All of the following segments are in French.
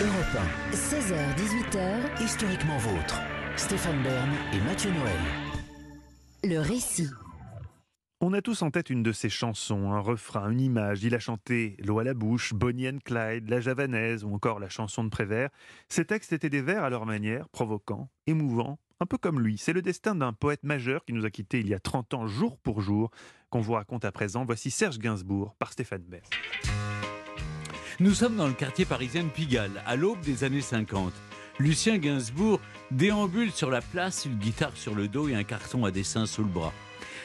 Europe 1. 16h, 18h. Historiquement vôtre. Stéphane Bern et Mathieu Noël. Le récit. On a tous en tête une de ses chansons, un refrain, une image. Il a chanté L'eau à la bouche, Bonnie and Clyde, La Javanaise ou encore la chanson de Prévert. Ces textes étaient des vers à leur manière, provoquants, émouvants, un peu comme lui. C'est le destin d'un poète majeur qui nous a quittés il y a 30 ans, jour pour jour, qu'on vous raconte à présent. Voici Serge Gainsbourg par Stéphane Bern. Nous sommes dans le quartier parisien de Pigalle, à l'aube des années 50. Lucien Gainsbourg déambule sur la place, une guitare sur le dos et un carton à dessin sous le bras.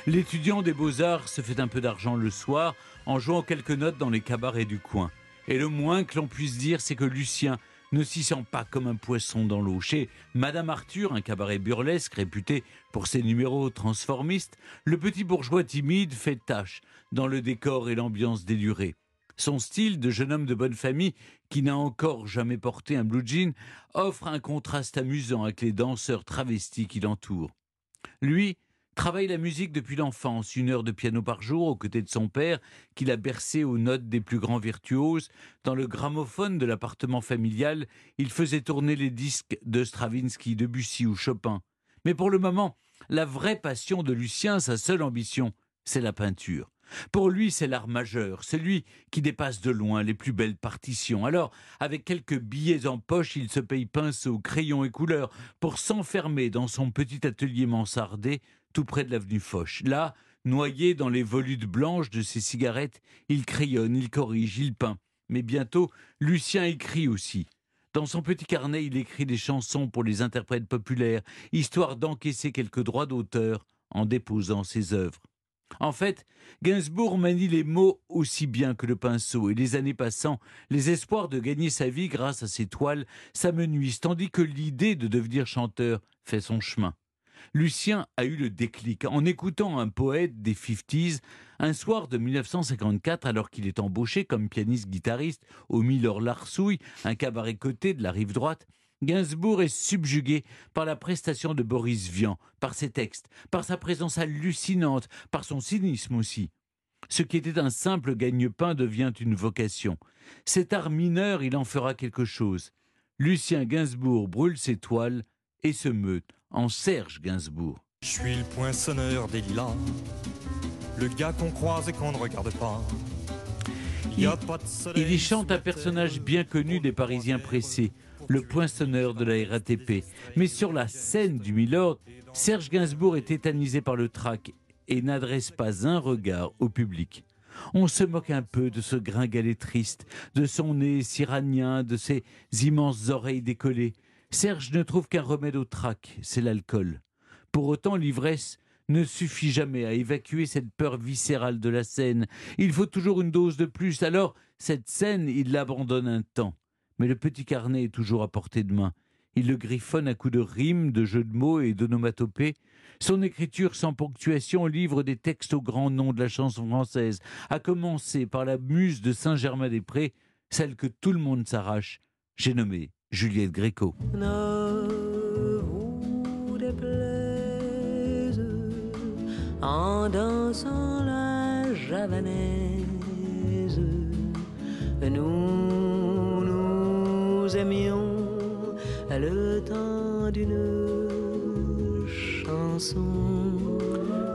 L'étudiant des beaux-arts se fait un peu d'argent le soir en jouant quelques notes dans les cabarets du coin. Et le moins que l'on puisse dire, c'est que Lucien ne s'y sent pas comme un poisson dans l'eau. Chez Madame Arthur, un cabaret burlesque réputé pour ses numéros transformistes, le petit bourgeois timide fait tâche dans le décor et l'ambiance délurée. Son style de jeune homme de bonne famille, qui n'a encore jamais porté un blue jean, offre un contraste amusant avec les danseurs travestis qui l'entourent. Lui, travaille la musique depuis l'enfance, une heure de piano par jour aux côtés de son père, qu'il a bercé aux notes des plus grands virtuoses. Dans le gramophone de l'appartement familial, il faisait tourner les disques de Stravinsky, Debussy ou Chopin. Mais pour le moment, la vraie passion de Lucien, sa seule ambition, c'est la peinture. Pour lui, c'est l'art majeur, celui qui dépasse de loin les plus belles partitions. Alors, avec quelques billets en poche, il se paye pinceau, crayon et couleurs pour s'enfermer dans son petit atelier mansardé tout près de l'avenue Foch. Là, noyé dans les volutes blanches de ses cigarettes, il crayonne, il corrige, il peint. Mais bientôt, Lucien écrit aussi. Dans son petit carnet, il écrit des chansons pour les interprètes populaires, histoire d'encaisser quelques droits d'auteur en déposant ses œuvres. En fait, Gainsbourg manie les mots aussi bien que le pinceau, et les années passant, les espoirs de gagner sa vie grâce à ses toiles s'amenuisent, tandis que l'idée de devenir chanteur fait son chemin. Lucien a eu le déclic en écoutant un poète des 50s un soir de 1954 alors qu'il est embauché comme pianiste-guitariste au Miller Larsouille, un cabaret coté de la rive droite. Gainsbourg est subjugué par la prestation de Boris Vian, par ses textes, par sa présence hallucinante, par son cynisme aussi. Ce qui était un simple gagne-pain devient une vocation. Cet art mineur, il en fera quelque chose. Lucien Gainsbourg brûle ses toiles et se meut en Serge Gainsbourg. Je suis le poinçonneur des lilas, le gars qu'on croise et qu'on ne regarde pas. Il, il y chante un personnage bien connu des Parisiens pressés, le poinçonneur de la RATP. Mais sur la scène du Milord, Serge Gainsbourg est tétanisé par le trac et n'adresse pas un regard au public. On se moque un peu de ce gringalet triste, de son nez cyranien, de ses immenses oreilles décollées. Serge ne trouve qu'un remède au trac, c'est l'alcool. Pour autant, l'ivresse ne suffit jamais à évacuer cette peur viscérale de la scène. Il faut toujours une dose de plus. Alors, cette scène, il l'abandonne un temps mais le petit carnet est toujours à portée de main. Il le griffonne à coups de rimes, de jeux de mots et d'onomatopées. Son écriture sans ponctuation livre des textes au grand nom de la chanson française, à commencer par la muse de Saint-Germain-des-Prés, celle que tout le monde s'arrache. J'ai nommé Juliette Gréco. en dansant la javanaise, nous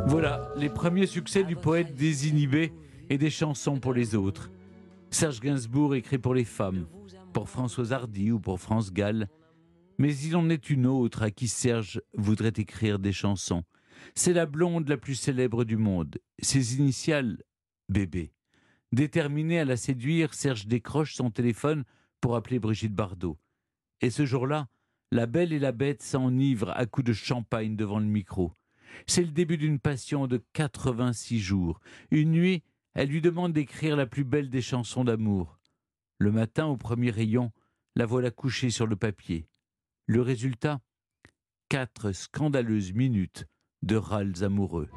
Voilà les premiers succès du poète désinhibé et des chansons pour les autres. Serge Gainsbourg écrit pour les femmes, pour Françoise Hardy ou pour France Gall. Mais il en est une autre à qui Serge voudrait écrire des chansons. C'est la blonde la plus célèbre du monde. Ses initiales, bébé. Déterminé à la séduire, Serge décroche son téléphone pour appeler Brigitte Bardot. Et ce jour-là, la belle et la bête s'enivrent à coups de champagne devant le micro. C'est le début d'une passion de 86 jours. Une nuit, elle lui demande d'écrire la plus belle des chansons d'amour. Le matin, au premier rayon, la voilà couchée sur le papier. Le résultat Quatre scandaleuses minutes de râles amoureux.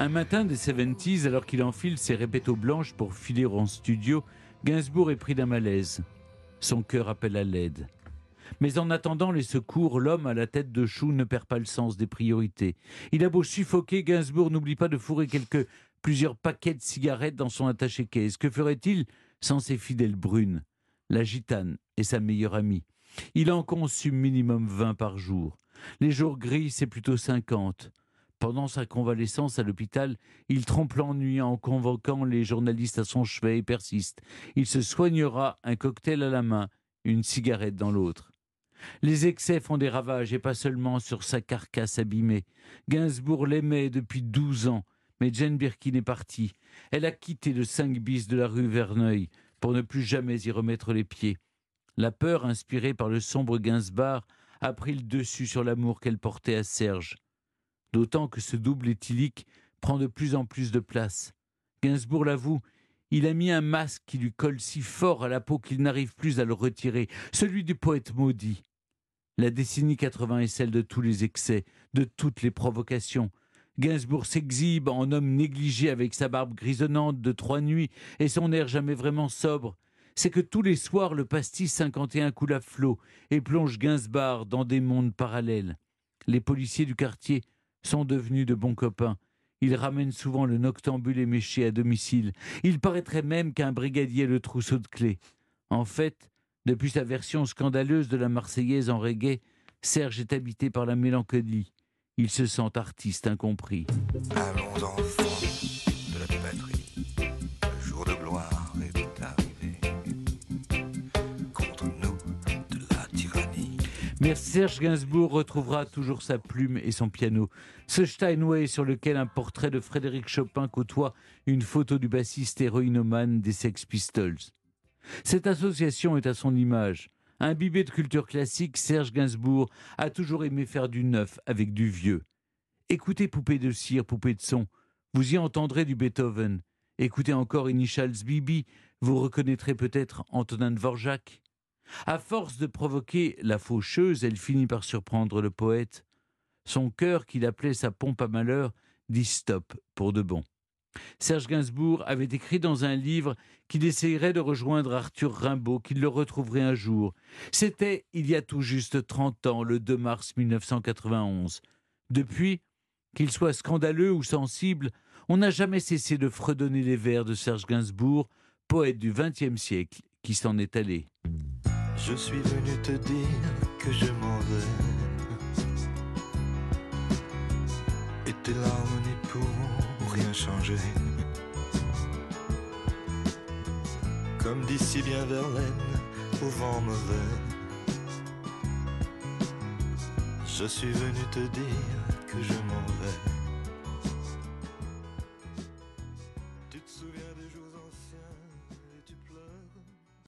Un matin des 70s, alors qu'il enfile ses répétos blanches pour filer en studio, Gainsbourg est pris d'un malaise. Son cœur appelle à l'aide. Mais en attendant les secours, l'homme à la tête de chou ne perd pas le sens des priorités. Il a beau suffoquer, Gainsbourg n'oublie pas de fourrer quelques plusieurs paquets de cigarettes dans son attaché-caisse. Que ferait-il sans ses fidèles brunes La gitane est sa meilleure amie? Il en consume minimum 20 par jour. Les jours gris, c'est plutôt 50. Pendant sa convalescence à l'hôpital, il trompe l'ennui en convoquant les journalistes à son chevet et persiste. Il se soignera un cocktail à la main, une cigarette dans l'autre. Les excès font des ravages et pas seulement sur sa carcasse abîmée. Gainsbourg l'aimait depuis douze ans, mais Jane Birkin est partie. Elle a quitté le 5 bis de la rue Verneuil pour ne plus jamais y remettre les pieds. La peur inspirée par le sombre Gainsbourg a pris le dessus sur l'amour qu'elle portait à Serge. D'autant que ce double éthylique prend de plus en plus de place. Gainsbourg l'avoue, il a mis un masque qui lui colle si fort à la peau qu'il n'arrive plus à le retirer, celui du poète maudit. La décennie 80 est celle de tous les excès, de toutes les provocations. Gainsbourg s'exhibe en homme négligé avec sa barbe grisonnante de trois nuits et son air jamais vraiment sobre. C'est que tous les soirs le pastis 51 coule à flot et plonge Gainsbourg dans des mondes parallèles. Les policiers du quartier sont devenus de bons copains. Ils ramènent souvent le noctambule éméché à domicile. Il paraîtrait même qu'un brigadier le trousseau de clés. En fait, depuis sa version scandaleuse de la Marseillaise en reggae, Serge est habité par la mélancolie. Il se sent artiste incompris. Allons enfants Mais Serge Gainsbourg retrouvera toujours sa plume et son piano. Ce Steinway sur lequel un portrait de Frédéric Chopin côtoie une photo du bassiste héroïnomane des Sex Pistols. Cette association est à son image. Imbibé de culture classique, Serge Gainsbourg a toujours aimé faire du neuf avec du vieux. Écoutez Poupée de cire, Poupée de son, vous y entendrez du Beethoven. Écoutez encore Initials Bibi, vous reconnaîtrez peut-être Antonin Dvorak. À force de provoquer la faucheuse, elle finit par surprendre le poète. Son cœur, qu'il appelait sa pompe à malheur, dit stop pour de bon. Serge Gainsbourg avait écrit dans un livre qu'il essayerait de rejoindre Arthur Rimbaud, qu'il le retrouverait un jour. C'était il y a tout juste 30 ans, le 2 mars 1991. Depuis, qu'il soit scandaleux ou sensible, on n'a jamais cessé de fredonner les vers de Serge Gainsbourg, poète du XXe siècle, qui s'en est allé. Je suis venu te dire que je m'en vais. Et tes larmes n'y pourront rien changer. Comme dit si bien Verlaine au vent mauvais. Je suis venu te dire que je m'en vais.